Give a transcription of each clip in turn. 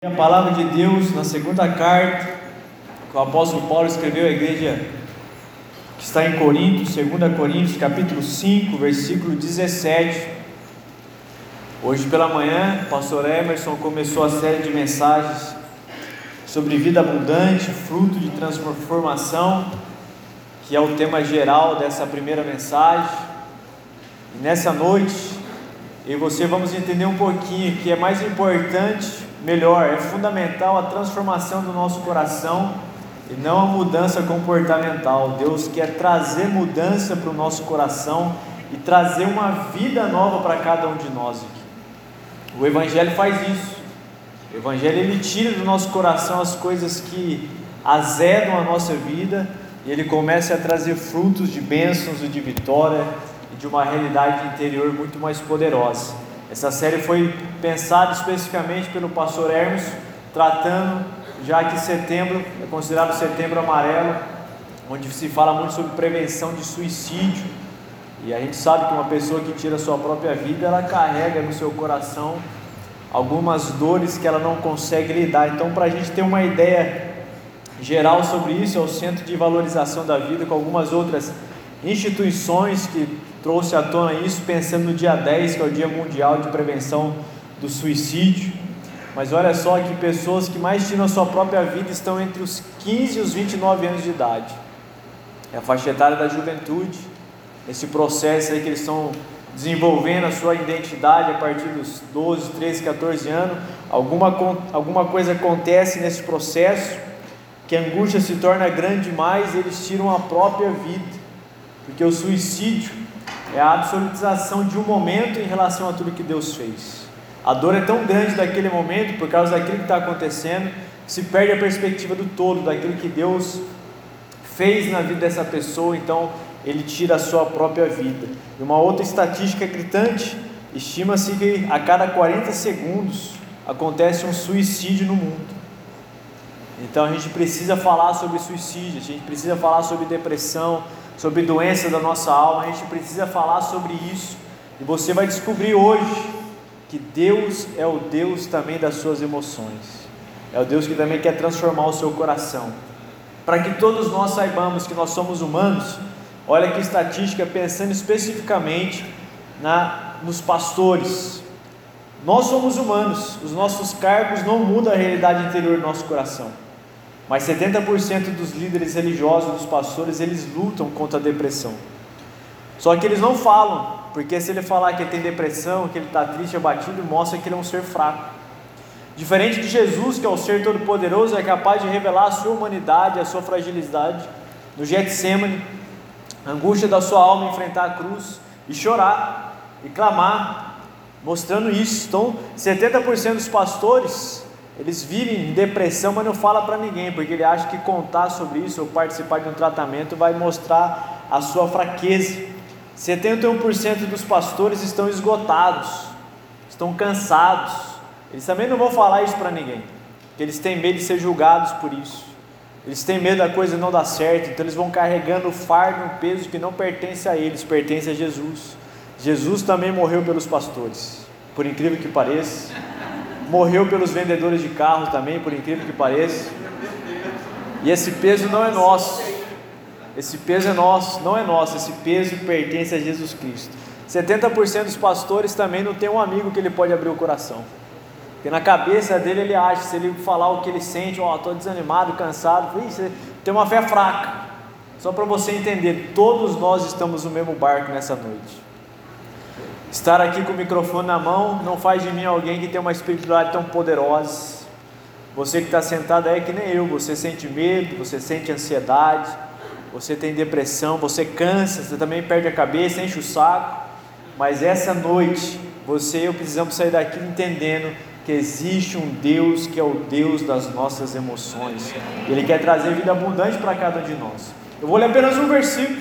A palavra de Deus na segunda carta que o apóstolo Paulo escreveu à igreja que está em Corinto, 2 Coríntios, capítulo 5, versículo 17. Hoje pela manhã, o pastor Emerson começou a série de mensagens sobre vida abundante, fruto de transformação, que é o tema geral dessa primeira mensagem. E nessa noite, eu e você vamos entender um pouquinho que é mais importante melhor, é fundamental a transformação do nosso coração e não a mudança comportamental. Deus quer trazer mudança para o nosso coração e trazer uma vida nova para cada um de nós aqui. O Evangelho faz isso. O Evangelho ele tira do nosso coração as coisas que azedam a nossa vida e ele começa a trazer frutos de bênçãos e de vitória e de uma realidade interior muito mais poderosa. Essa série foi pensada especificamente pelo pastor Hermes, tratando, já que setembro é considerado setembro amarelo, onde se fala muito sobre prevenção de suicídio. E a gente sabe que uma pessoa que tira sua própria vida, ela carrega no seu coração algumas dores que ela não consegue lidar. Então, para a gente ter uma ideia geral sobre isso, é o Centro de Valorização da Vida, com algumas outras instituições que trouxe à tona isso pensando no dia 10, que é o Dia Mundial de Prevenção do Suicídio. Mas olha só que pessoas que mais tiram a sua própria vida estão entre os 15 e os 29 anos de idade. É a faixa etária da juventude, esse processo aí que eles estão desenvolvendo a sua identidade a partir dos 12, 13, 14 anos. Alguma, alguma coisa acontece nesse processo que a angústia se torna grande demais eles tiram a própria vida. Porque o suicídio é a absolutização de um momento em relação a tudo que Deus fez. A dor é tão grande daquele momento, por causa daquilo que está acontecendo, que se perde a perspectiva do todo, daquilo que Deus fez na vida dessa pessoa, então ele tira a sua própria vida. E uma outra estatística gritante: estima-se que a cada 40 segundos acontece um suicídio no mundo. Então a gente precisa falar sobre suicídio, a gente precisa falar sobre depressão, sobre doença da nossa alma, a gente precisa falar sobre isso. E você vai descobrir hoje que Deus é o Deus também das suas emoções. É o Deus que também quer transformar o seu coração. Para que todos nós saibamos que nós somos humanos, olha que estatística pensando especificamente na nos pastores. Nós somos humanos, os nossos cargos não mudam a realidade interior do nosso coração. Mas 70% dos líderes religiosos, dos pastores, eles lutam contra a depressão. Só que eles não falam, porque se ele falar que ele tem depressão, que ele está triste, abatido, mostra que ele é um ser fraco. Diferente de Jesus, que é o ser todo-poderoso, é capaz de revelar a sua humanidade, a sua fragilidade. No Getsemane, a angústia da sua alma enfrentar a cruz e chorar e clamar, mostrando isso. Então, 70% dos pastores eles vivem em depressão, mas não fala para ninguém, porque ele acha que contar sobre isso ou participar de um tratamento vai mostrar a sua fraqueza. 71% dos pastores estão esgotados, estão cansados. Eles também não vão falar isso para ninguém, porque eles têm medo de ser julgados por isso. Eles têm medo da coisa não dar certo, então eles vão carregando o fardo, um peso que não pertence a eles, pertence a Jesus. Jesus também morreu pelos pastores, por incrível que pareça morreu pelos vendedores de carros também, por incrível que pareça. E esse peso não é nosso. Esse peso é nosso, não é nosso, esse peso pertence a Jesus Cristo. 70% dos pastores também não tem um amigo que ele pode abrir o coração. Porque na cabeça dele ele acha, se ele falar o que ele sente, ó, oh, estou desanimado, cansado, você tem uma fé fraca. Só para você entender, todos nós estamos no mesmo barco nessa noite. Estar aqui com o microfone na mão não faz de mim alguém que tem uma espiritualidade tão poderosa. Você que está sentado aí é que nem eu, você sente medo, você sente ansiedade, você tem depressão, você cansa, você também perde a cabeça, enche o saco. Mas essa noite, você e eu precisamos sair daqui entendendo que existe um Deus que é o Deus das nossas emoções. Ele quer trazer vida abundante para cada um de nós. Eu vou ler apenas um versículo,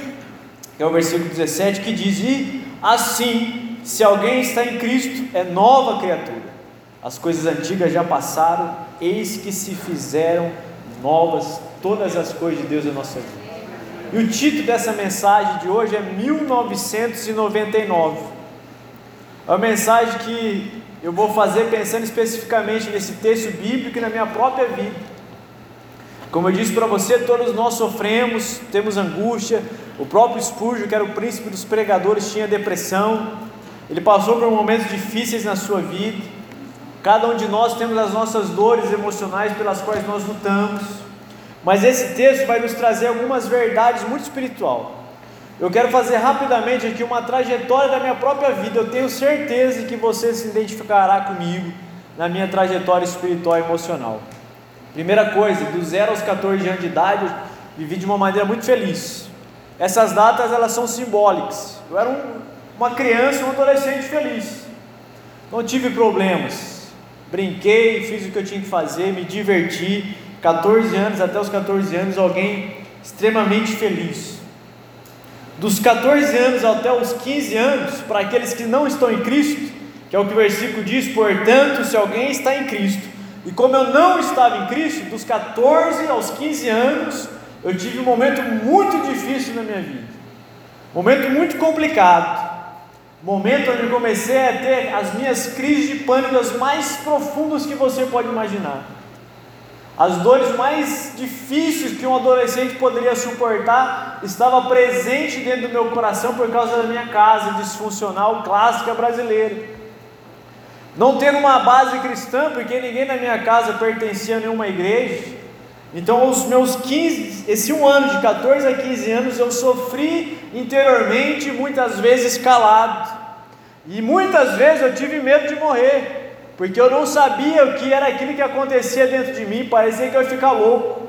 que é o versículo 17, que diz: E assim se alguém está em Cristo, é nova criatura. As coisas antigas já passaram, eis que se fizeram novas todas as coisas de Deus em nossa vida. E o título dessa mensagem de hoje é 1999. É uma mensagem que eu vou fazer pensando especificamente nesse texto bíblico e na minha própria vida. Como eu disse para você, todos nós sofremos, temos angústia. O próprio Spurgeon, que era o príncipe dos pregadores, tinha depressão. Ele passou por momentos difíceis na sua vida. Cada um de nós temos as nossas dores emocionais pelas quais nós lutamos. Mas esse texto vai nos trazer algumas verdades muito espiritual. Eu quero fazer rapidamente aqui uma trajetória da minha própria vida. Eu tenho certeza que você se identificará comigo na minha trajetória espiritual e emocional. Primeira coisa, do zero aos 14 anos de idade, eu vivi de uma maneira muito feliz. Essas datas elas são simbólicas. Eu era um, uma criança, um adolescente feliz. Não tive problemas. Brinquei, fiz o que eu tinha que fazer, me diverti. 14 anos até os 14 anos, alguém extremamente feliz. Dos 14 anos até os 15 anos, para aqueles que não estão em Cristo, que é o que o versículo diz, portanto, se alguém está em Cristo, e como eu não estava em Cristo, dos 14 aos 15 anos, eu tive um momento muito difícil na minha vida, momento muito complicado, momento onde eu comecei a ter as minhas crises de pânico as mais profundas que você pode imaginar. As dores mais difíceis que um adolescente poderia suportar estava presente dentro do meu coração por causa da minha casa disfuncional clássica brasileira. Não tendo uma base cristã, porque ninguém na minha casa pertencia a nenhuma igreja. Então, os meus 15, esse um ano de 14 a 15 anos, eu sofri interiormente, muitas vezes calado. E muitas vezes eu tive medo de morrer, porque eu não sabia o que era aquilo que acontecia dentro de mim, parecia que eu ia ficar louco.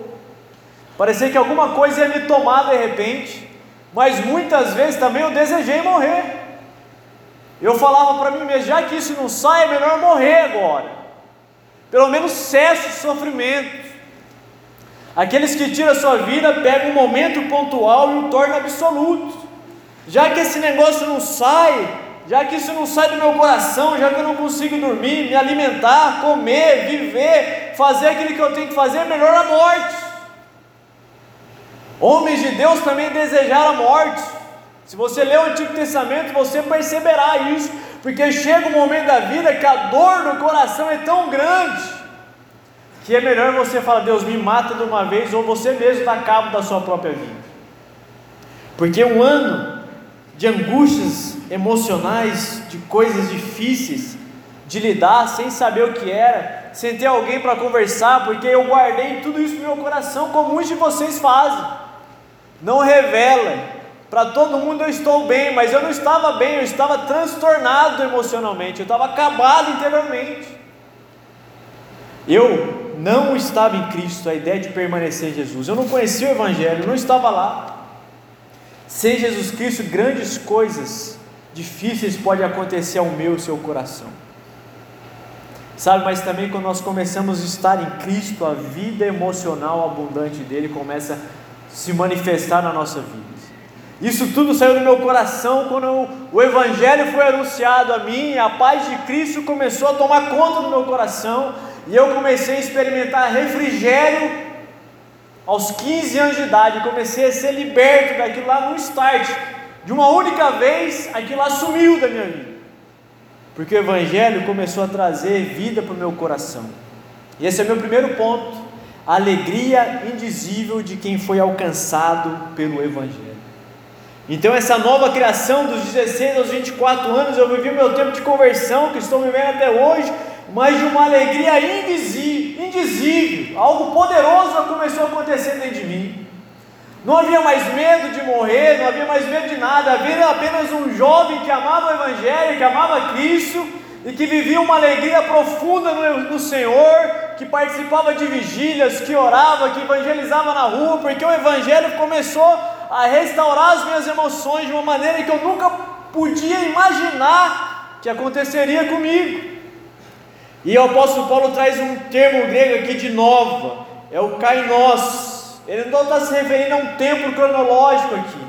Parecia que alguma coisa ia me tomar de repente, mas muitas vezes também eu desejei morrer. Eu falava para mim mesmo, já que isso não sai, é melhor morrer agora. Pelo menos cesse o sofrimento. Aqueles que tiram a sua vida pegam um momento pontual e o tornam absoluto. Já que esse negócio não sai, já que isso não sai do meu coração, já que eu não consigo dormir, me alimentar, comer, viver, fazer aquilo que eu tenho que fazer, é melhor a morte. Homens de Deus também desejaram a morte. Se você ler o Antigo Testamento, você perceberá isso, porque chega um momento da vida que a dor no coração é tão grande que é melhor você falar, Deus me mata de uma vez, ou você mesmo dá cabo da sua própria vida. Porque um ano de angústias emocionais, de coisas difíceis, de lidar sem saber o que era, sem ter alguém para conversar, porque eu guardei tudo isso no meu coração, como muitos de vocês fazem. Não revela. Para todo mundo eu estou bem, mas eu não estava bem, eu estava transtornado emocionalmente, eu estava acabado interiormente. Eu não estava em Cristo, a ideia de permanecer em Jesus. Eu não conhecia o Evangelho, não estava lá. Sem Jesus Cristo, grandes coisas difíceis podem acontecer ao meu e seu coração. Sabe, mas também quando nós começamos a estar em Cristo, a vida emocional abundante dele começa a se manifestar na nossa vida. Isso tudo saiu do meu coração quando o Evangelho foi anunciado a mim, a paz de Cristo começou a tomar conta do meu coração, e eu comecei a experimentar refrigério aos 15 anos de idade. Comecei a ser liberto daquilo lá no start. De uma única vez, aquilo lá sumiu da minha vida. Porque o Evangelho começou a trazer vida para o meu coração. E esse é o meu primeiro ponto. A alegria indizível de quem foi alcançado pelo Evangelho. Então, essa nova criação dos 16 aos 24 anos, eu vivi o meu tempo de conversão, que estou vivendo até hoje, mas de uma alegria indizível, algo poderoso começou a acontecer dentro de mim. Não havia mais medo de morrer, não havia mais medo de nada, havia apenas um jovem que amava o Evangelho, que amava Cristo e que vivia uma alegria profunda no, no Senhor, que participava de vigílias, que orava, que evangelizava na rua, porque o Evangelho começou a restaurar as minhas emoções de uma maneira que eu nunca podia imaginar que aconteceria comigo. E o apóstolo Paulo traz um termo grego aqui de nova, é o kainos. Ele não está se referindo a um tempo cronológico aqui.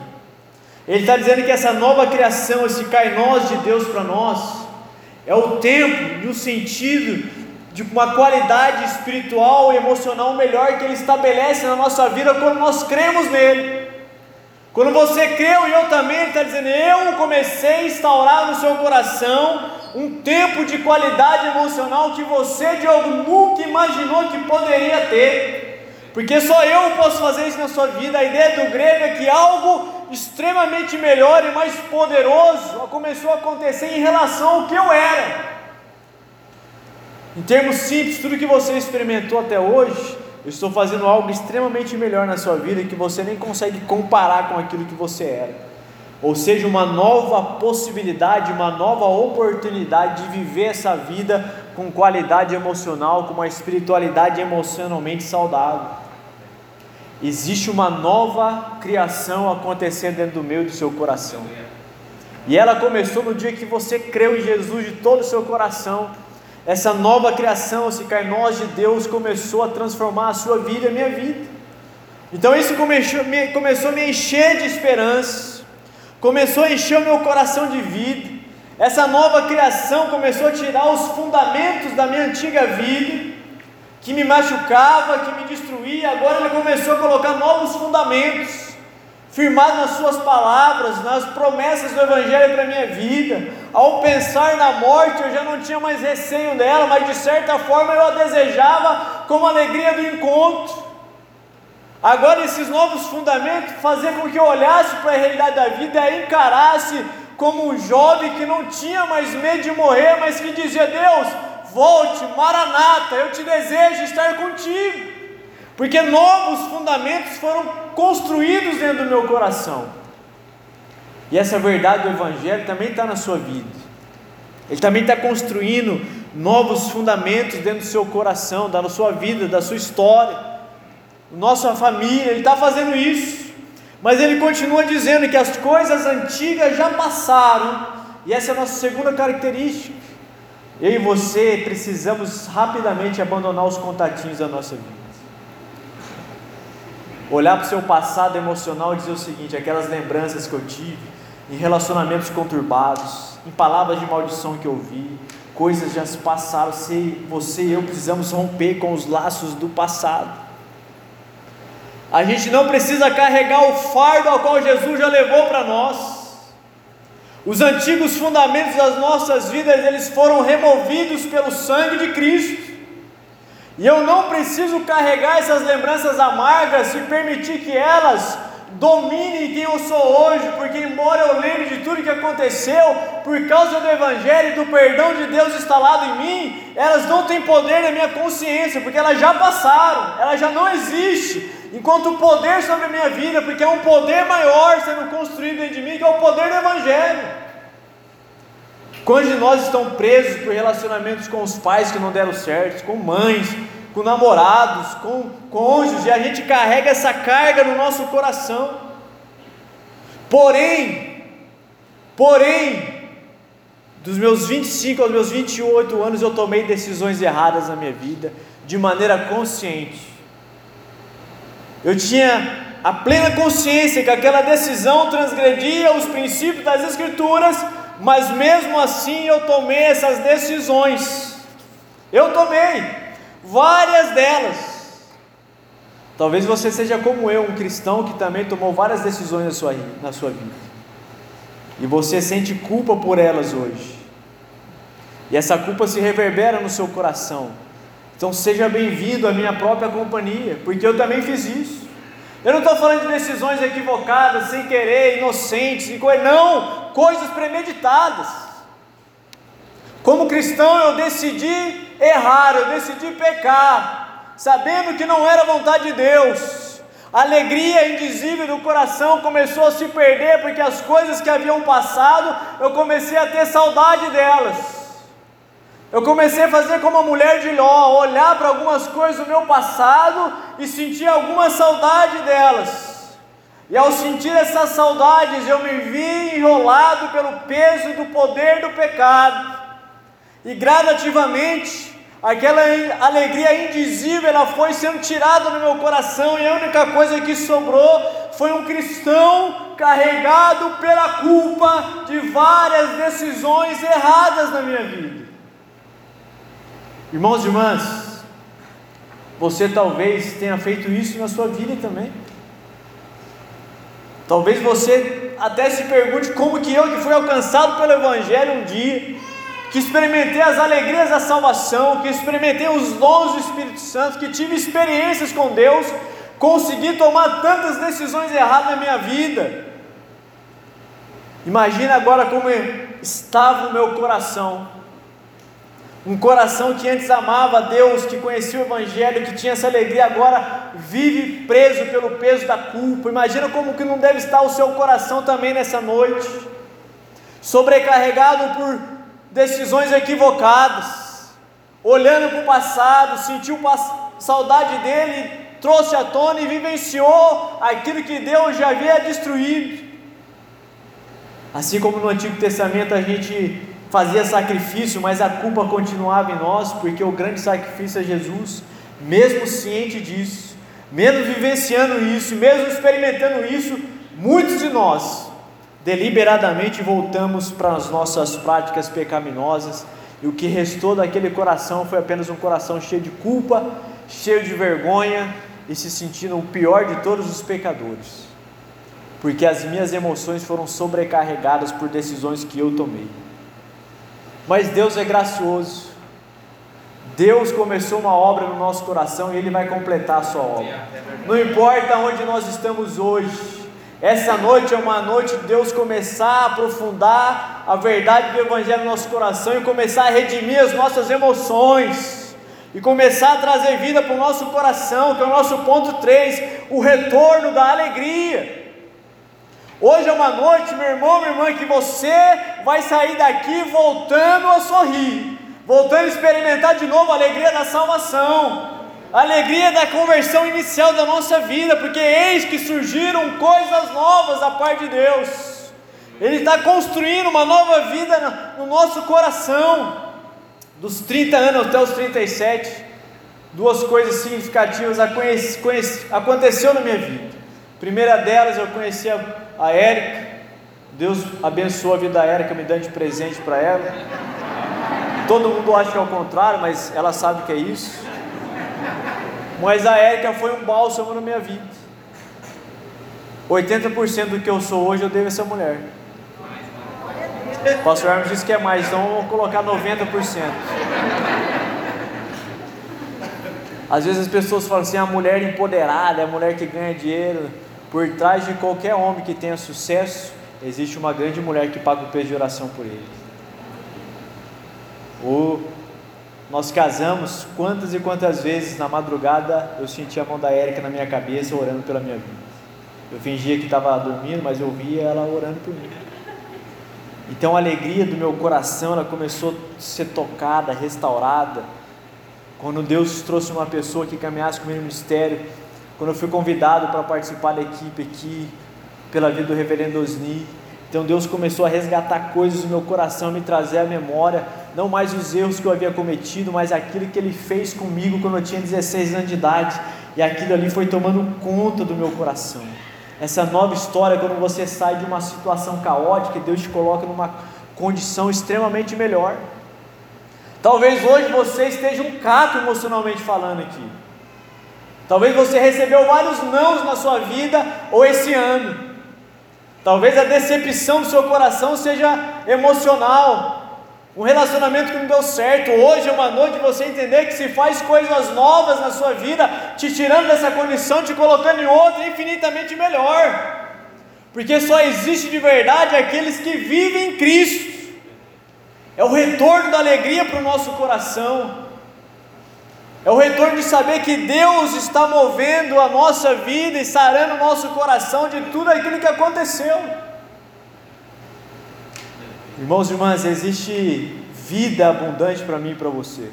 Ele está dizendo que essa nova criação, esse kainos de Deus para nós, é o tempo e o sentido de uma qualidade espiritual e emocional melhor que Ele estabelece na nossa vida quando nós cremos nele. Quando você creu e eu também, Ele está dizendo: Eu comecei a instaurar no seu coração um tempo de qualidade emocional que você, Diogo, nunca imaginou que poderia ter. Porque só eu posso fazer isso na sua vida. A ideia do grego é que algo extremamente melhor e mais poderoso começou a acontecer em relação ao que eu era. Em termos simples, tudo que você experimentou até hoje, eu estou fazendo algo extremamente melhor na sua vida que você nem consegue comparar com aquilo que você era. Ou seja, uma nova possibilidade, uma nova oportunidade de viver essa vida com qualidade emocional, com uma espiritualidade emocionalmente saudável. Existe uma nova criação acontecendo dentro do meio do seu coração. E ela começou no dia que você creu em Jesus de todo o seu coração. Essa nova criação, esse carnós de Deus começou a transformar a sua vida e a minha vida. Então isso começou, começou a me encher de esperança, começou a encher o meu coração de vida. Essa nova criação começou a tirar os fundamentos da minha antiga vida que me machucava, que me destruía, agora ele começou a colocar novos fundamentos, firmado nas suas palavras, nas promessas do Evangelho para a minha vida. Ao pensar na morte, eu já não tinha mais receio dela, mas de certa forma eu a desejava como a alegria do encontro. Agora, esses novos fundamentos faziam com que eu olhasse para a realidade da vida e encarasse como um jovem que não tinha mais medo de morrer, mas que dizia: Deus, volte, Maranata, eu te desejo estar contigo, porque novos fundamentos foram construídos dentro do meu coração, e essa verdade do Evangelho também está na sua vida, ele também está construindo novos fundamentos dentro do seu coração, da sua vida, da sua história, nossa família, ele está fazendo isso, mas ele continua dizendo que as coisas antigas já passaram, e essa é a nossa segunda característica. Eu e você precisamos rapidamente abandonar os contatinhos da nossa vida. Olhar para o seu passado emocional e dizer o seguinte: aquelas lembranças que eu tive, em relacionamentos conturbados, em palavras de maldição que eu ouvi, coisas já se passaram, você e eu precisamos romper com os laços do passado. A gente não precisa carregar o fardo ao qual Jesus já levou para nós. Os antigos fundamentos das nossas vidas, eles foram removidos pelo sangue de Cristo. E eu não preciso carregar essas lembranças amargas e permitir que elas dominem quem eu sou hoje, porque embora eu lembre de tudo que aconteceu, por causa do Evangelho e do perdão de Deus instalado em mim, elas não têm poder na minha consciência, porque elas já passaram, elas já não existem. Enquanto o poder sobre a minha vida, porque é um poder maior sendo construído dentro de mim, que é o poder do Evangelho. Quantos de nós estão presos por relacionamentos com os pais que não deram certo, com mães, com namorados, com cônjuges, e a gente carrega essa carga no nosso coração. Porém, porém, dos meus 25 aos meus 28 anos eu tomei decisões erradas na minha vida, de maneira consciente. Eu tinha a plena consciência que aquela decisão transgredia os princípios das Escrituras, mas mesmo assim eu tomei essas decisões. Eu tomei várias delas. Talvez você seja como eu, um cristão que também tomou várias decisões na sua, na sua vida. E você sente culpa por elas hoje. E essa culpa se reverbera no seu coração. Então seja bem-vindo à minha própria companhia, porque eu também fiz isso. Eu não estou falando de decisões equivocadas, sem querer, inocentes, não, coisas premeditadas. Como cristão, eu decidi errar, eu decidi pecar, sabendo que não era vontade de Deus. A alegria indizível do coração começou a se perder, porque as coisas que haviam passado, eu comecei a ter saudade delas. Eu comecei a fazer como a mulher de Ló, olhar para algumas coisas do meu passado e sentir alguma saudade delas. E ao sentir essas saudades, eu me vi enrolado pelo peso do poder do pecado. E gradativamente, aquela alegria indizível, ela foi sendo tirada do meu coração e a única coisa que sobrou foi um cristão carregado pela culpa de várias decisões erradas na minha vida. Irmãos e irmãs, você talvez tenha feito isso na sua vida também. Talvez você até se pergunte como que eu que fui alcançado pelo Evangelho um dia, que experimentei as alegrias da salvação, que experimentei os dons do Espírito Santo, que tive experiências com Deus, consegui tomar tantas decisões erradas na minha vida. Imagina agora como estava o meu coração. Um coração que antes amava Deus, que conhecia o Evangelho, que tinha essa alegria, agora vive preso pelo peso da culpa. Imagina como que não deve estar o seu coração também nessa noite, sobrecarregado por decisões equivocadas, olhando para o passado, sentiu saudade dele, trouxe à tona e vivenciou aquilo que Deus já havia destruído. Assim como no Antigo Testamento a gente fazia sacrifício, mas a culpa continuava em nós, porque o grande sacrifício é Jesus, mesmo ciente disso, mesmo vivenciando isso, mesmo experimentando isso, muitos de nós deliberadamente voltamos para as nossas práticas pecaminosas, e o que restou daquele coração foi apenas um coração cheio de culpa, cheio de vergonha e se sentindo o pior de todos os pecadores, porque as minhas emoções foram sobrecarregadas por decisões que eu tomei. Mas Deus é gracioso. Deus começou uma obra no nosso coração e Ele vai completar a sua obra. Não importa onde nós estamos hoje, essa noite é uma noite de Deus começar a aprofundar a verdade do Evangelho no nosso coração e começar a redimir as nossas emoções e começar a trazer vida para o nosso coração, que é o nosso ponto 3, o retorno da alegria. Hoje é uma noite, meu irmão, minha irmã, que você vai sair daqui voltando a sorrir, voltando a experimentar de novo a alegria da salvação, a alegria da conversão inicial da nossa vida, porque eis que surgiram coisas novas da parte de Deus. Ele está construindo uma nova vida no nosso coração. Dos 30 anos até os 37, duas coisas significativas aconteceu na minha vida. A primeira delas, eu conheci a a Érica, Deus abençoou a vida da Érica me dando de presente para ela. Todo mundo acha que é o contrário, mas ela sabe que é isso. Mas a Érica foi um bálsamo na minha vida. 80% do que eu sou hoje eu devo a essa mulher. O pastor Hermes disse que é mais, então vou colocar 90%. Às vezes as pessoas falam assim: a mulher empoderada, é a mulher que ganha dinheiro. Por trás de qualquer homem que tenha sucesso, existe uma grande mulher que paga o preço de oração por ele. O, nós casamos, quantas e quantas vezes na madrugada eu senti a mão da Érica na minha cabeça orando pela minha vida. Eu fingia que estava dormindo, mas eu via ela orando por mim. Então a alegria do meu coração ela começou a ser tocada, restaurada. Quando Deus trouxe uma pessoa que caminhasse comigo no ministério, quando eu fui convidado para participar da equipe aqui, pela vida do reverendo Osni, então Deus começou a resgatar coisas do meu coração, me trazer à memória, não mais os erros que eu havia cometido, mas aquilo que Ele fez comigo quando eu tinha 16 anos de idade, e aquilo ali foi tomando conta do meu coração. Essa nova história, quando você sai de uma situação caótica, Deus te coloca numa condição extremamente melhor. Talvez hoje você esteja um caco emocionalmente falando aqui. Talvez você recebeu vários nãos na sua vida ou esse ano. Talvez a decepção do seu coração seja emocional. Um relacionamento que não deu certo. Hoje é uma noite de você entender que se faz coisas novas na sua vida, te tirando dessa condição, te colocando em outra infinitamente melhor. Porque só existe de verdade aqueles que vivem em Cristo. É o retorno da alegria para o nosso coração. É o retorno de saber que Deus está movendo a nossa vida e sarando o nosso coração de tudo aquilo que aconteceu. Irmãos e irmãs, existe vida abundante para mim e para você.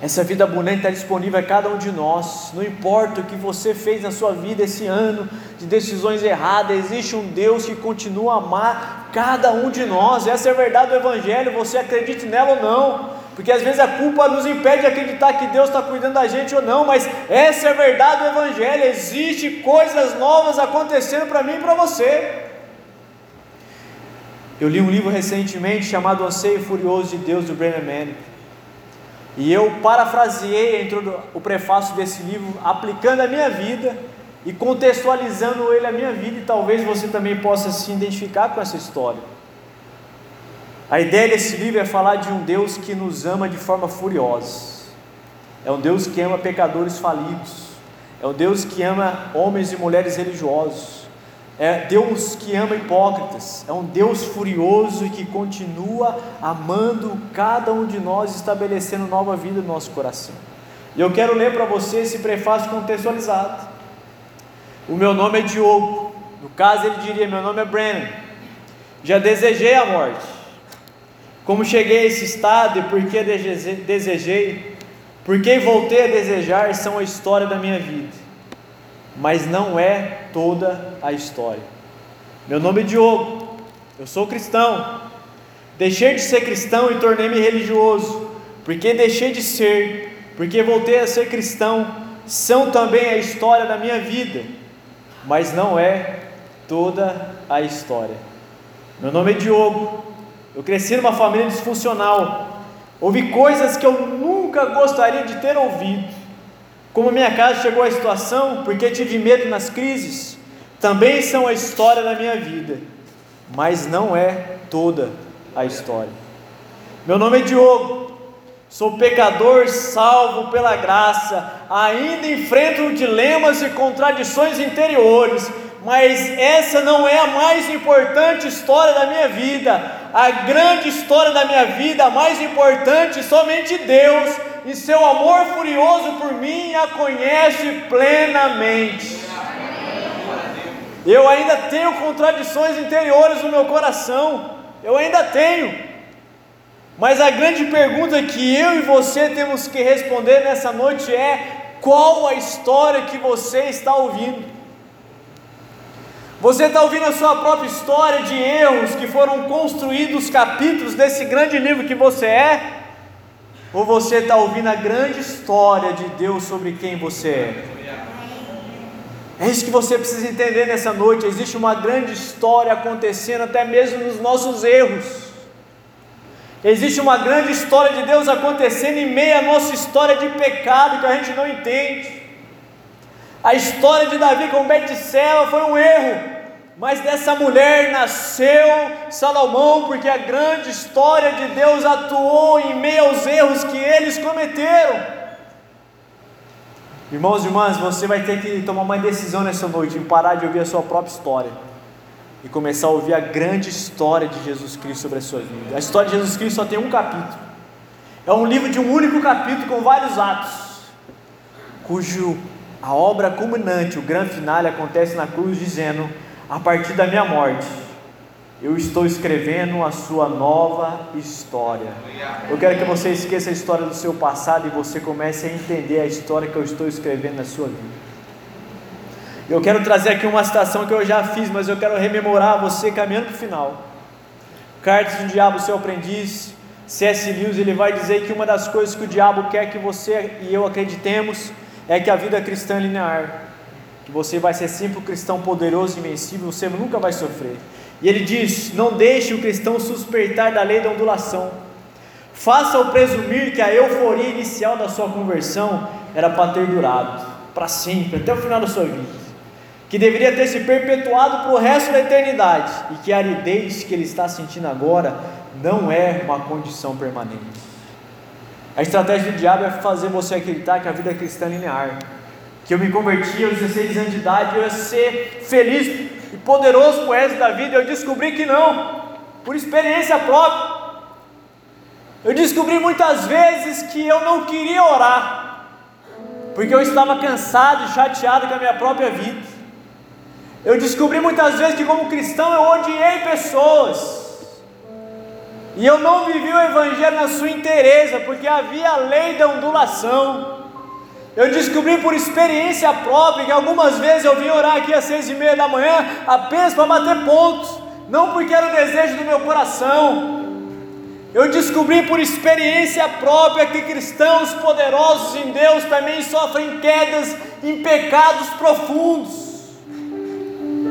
Essa vida abundante está disponível a cada um de nós. Não importa o que você fez na sua vida esse ano de decisões erradas, existe um Deus que continua a amar cada um de nós. Essa é a verdade do Evangelho. Você acredite nela ou não. Porque às vezes a culpa nos impede de acreditar que Deus está cuidando da gente ou não, mas essa é a verdade do Evangelho. Existe coisas novas acontecendo para mim e para você. Eu li um livro recentemente chamado Anseio Furioso de Deus, do Brennan Manning. E eu parafraseei o prefácio desse livro, aplicando a minha vida e contextualizando ele à minha vida, e talvez você também possa se identificar com essa história. A ideia desse livro é falar de um Deus que nos ama de forma furiosa. É um Deus que ama pecadores falidos. É um Deus que ama homens e mulheres religiosos. É Deus que ama hipócritas. É um Deus furioso e que continua amando cada um de nós, estabelecendo nova vida no nosso coração. E eu quero ler para você esse prefácio contextualizado. O meu nome é Diogo. No caso, ele diria: Meu nome é Brennan. Já desejei a morte. Como cheguei a esse estado e por que desejei, por que voltei a desejar, são a história da minha vida. Mas não é toda a história. Meu nome é Diogo. Eu sou cristão. Deixei de ser cristão e tornei-me religioso. Porque deixei de ser porque voltei a ser cristão, são também a história da minha vida, mas não é toda a história. Meu nome é Diogo, eu cresci numa família disfuncional, ouvi coisas que eu nunca gostaria de ter ouvido. Como minha casa chegou à situação, porque tive medo nas crises, também são a história da minha vida, mas não é toda a história. Meu nome é Diogo, Sou pecador salvo pela graça, ainda enfrento dilemas e contradições interiores, mas essa não é a mais importante história da minha vida. A grande história da minha vida, a mais importante, somente Deus, e seu amor furioso por mim, a conhece plenamente. Eu ainda tenho contradições interiores no meu coração, eu ainda tenho. Mas a grande pergunta que eu e você temos que responder nessa noite é: qual a história que você está ouvindo? Você está ouvindo a sua própria história de erros que foram construídos capítulos desse grande livro que você é? Ou você está ouvindo a grande história de Deus sobre quem você é? É isso que você precisa entender nessa noite. Existe uma grande história acontecendo até mesmo nos nossos erros. Existe uma grande história de Deus acontecendo em meio à nossa história de pecado que a gente não entende. A história de Davi com Betseba foi um erro, mas dessa mulher nasceu Salomão, porque a grande história de Deus atuou em meio aos erros que eles cometeram. Irmãos e irmãs, você vai ter que tomar uma decisão nessa noite em parar de ouvir a sua própria história e começar a ouvir a grande história de Jesus Cristo sobre a sua vida. A história de Jesus Cristo só tem um capítulo. É um livro de um único capítulo com vários atos, cujo a obra culminante, o grande final, acontece na cruz, dizendo: a partir da minha morte, eu estou escrevendo a sua nova história. Eu quero que você esqueça a história do seu passado e você comece a entender a história que eu estou escrevendo na sua vida. Eu quero trazer aqui uma citação que eu já fiz, mas eu quero rememorar você caminhando para o final. Cartas do Diabo, seu aprendiz, C.S. Lewis, ele vai dizer que uma das coisas que o diabo quer que você e eu acreditemos é que a vida cristã é linear, que você vai ser sempre um cristão poderoso e invencível, você nunca vai sofrer. E ele diz: não deixe o cristão suspeitar da lei da ondulação. Faça-o presumir que a euforia inicial da sua conversão era para ter durado, para sempre, até o final da sua vida que deveria ter se perpetuado para o resto da eternidade, e que a aridez que ele está sentindo agora não é uma condição permanente. A estratégia do diabo é fazer você acreditar que a vida cristã é linear, que eu me converti aos 16 anos de idade, eu ia ser feliz e poderoso resto da vida, eu descobri que não, por experiência própria. Eu descobri muitas vezes que eu não queria orar, porque eu estava cansado e chateado com a minha própria vida. Eu descobri muitas vezes que, como cristão, eu odiei pessoas. E eu não vivi o Evangelho na sua inteireza, porque havia a lei da ondulação. Eu descobri por experiência própria que algumas vezes eu vim orar aqui às seis e meia da manhã apenas para bater pontos, não porque era o desejo do meu coração. Eu descobri por experiência própria que cristãos poderosos em Deus também sofrem quedas em pecados profundos.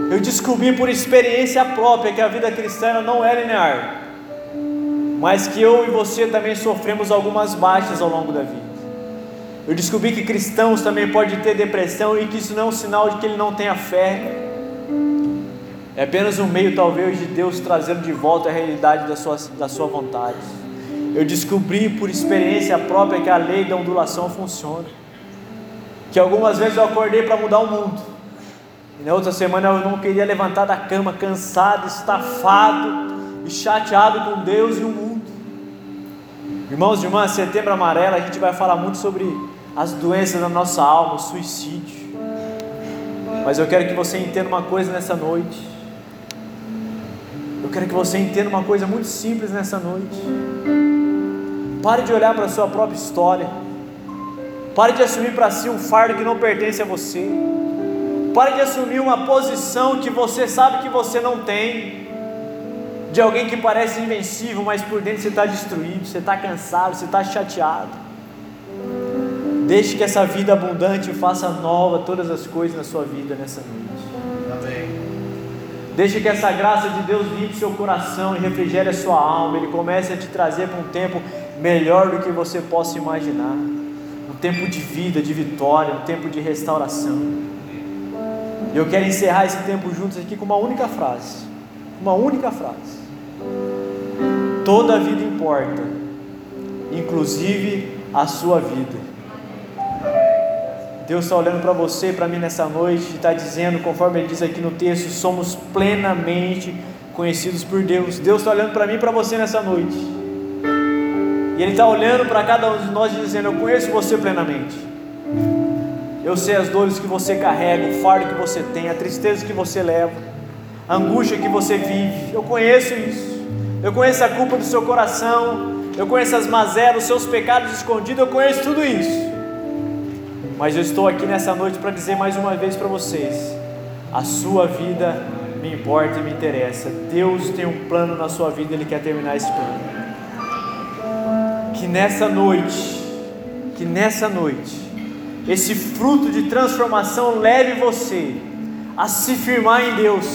Eu descobri por experiência própria que a vida cristã não é linear, mas que eu e você também sofremos algumas baixas ao longo da vida. Eu descobri que cristãos também podem ter depressão e que isso não é um sinal de que ele não tenha fé. É apenas um meio, talvez, de Deus trazendo de volta a realidade da sua, da sua vontade. Eu descobri por experiência própria que a lei da ondulação funciona. Que algumas vezes eu acordei para mudar o mundo. E na outra semana eu não queria levantar da cama, cansado, estafado e chateado com Deus e o mundo. Irmãos e irmãs, setembro amarelo a gente vai falar muito sobre as doenças da nossa alma, o suicídio. Mas eu quero que você entenda uma coisa nessa noite. Eu quero que você entenda uma coisa muito simples nessa noite. Pare de olhar para a sua própria história. Pare de assumir para si um fardo que não pertence a você. Pare de assumir uma posição que você sabe que você não tem. De alguém que parece invencível, mas por dentro você está destruído, você está cansado, você está chateado. Deixe que essa vida abundante faça nova todas as coisas na sua vida nessa noite. Amém. Deixe que essa graça de Deus limpe seu coração e refrigere a sua alma. Ele comece a te trazer para um tempo melhor do que você possa imaginar. Um tempo de vida, de vitória, um tempo de restauração. Eu quero encerrar esse tempo juntos aqui com uma única frase. Uma única frase. Toda vida importa, inclusive a sua vida. Deus está olhando para você, para mim nessa noite, e está dizendo, conforme Ele diz aqui no texto, somos plenamente conhecidos por Deus. Deus está olhando para mim e para você nessa noite. E Ele está olhando para cada um de nós dizendo: Eu conheço você plenamente. Eu sei as dores que você carrega, o fardo que você tem, a tristeza que você leva, a angústia que você vive. Eu conheço isso. Eu conheço a culpa do seu coração. Eu conheço as mazelas, os seus pecados escondidos. Eu conheço tudo isso. Mas eu estou aqui nessa noite para dizer mais uma vez para vocês: a sua vida me importa e me interessa. Deus tem um plano na sua vida, Ele quer terminar esse plano. Que nessa noite, que nessa noite, esse fruto de transformação leve você a se firmar em Deus.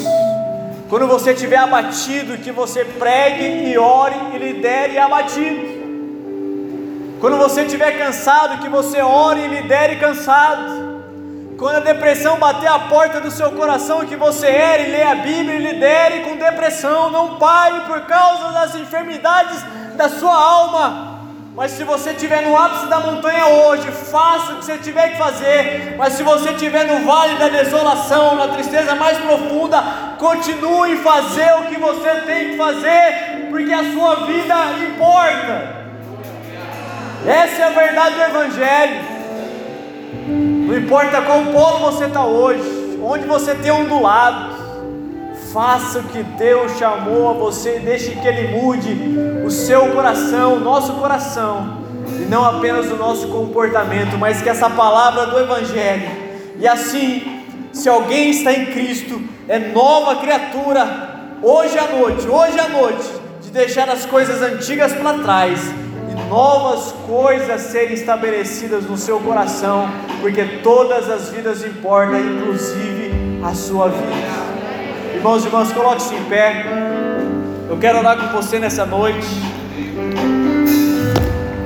Quando você estiver abatido, que você pregue e ore e lidere abatido. Quando você estiver cansado, que você ore e lidere cansado. Quando a depressão bater a porta do seu coração, que você ere, leia a Bíblia e lidere com depressão. Não pare por causa das enfermidades da sua alma. Mas se você estiver no ápice da montanha hoje, faça o que você tiver que fazer. Mas se você estiver no vale da desolação, na tristeza mais profunda, continue fazer o que você tem que fazer, porque a sua vida importa. Essa é a verdade do Evangelho. Não importa qual polo você está hoje, onde você tem ondulado, faça o que Deus chamou a você, deixe que Ele mude o seu coração, o nosso coração, e não apenas o nosso comportamento, mas que essa palavra do Evangelho, e assim, se alguém está em Cristo, é nova criatura, hoje à noite, hoje à noite, de deixar as coisas antigas para trás novas coisas serem estabelecidas no seu coração, porque todas as vidas importam, inclusive a sua vida. Irmãos e irmãs, coloque-se em pé. Eu quero orar com você nessa noite.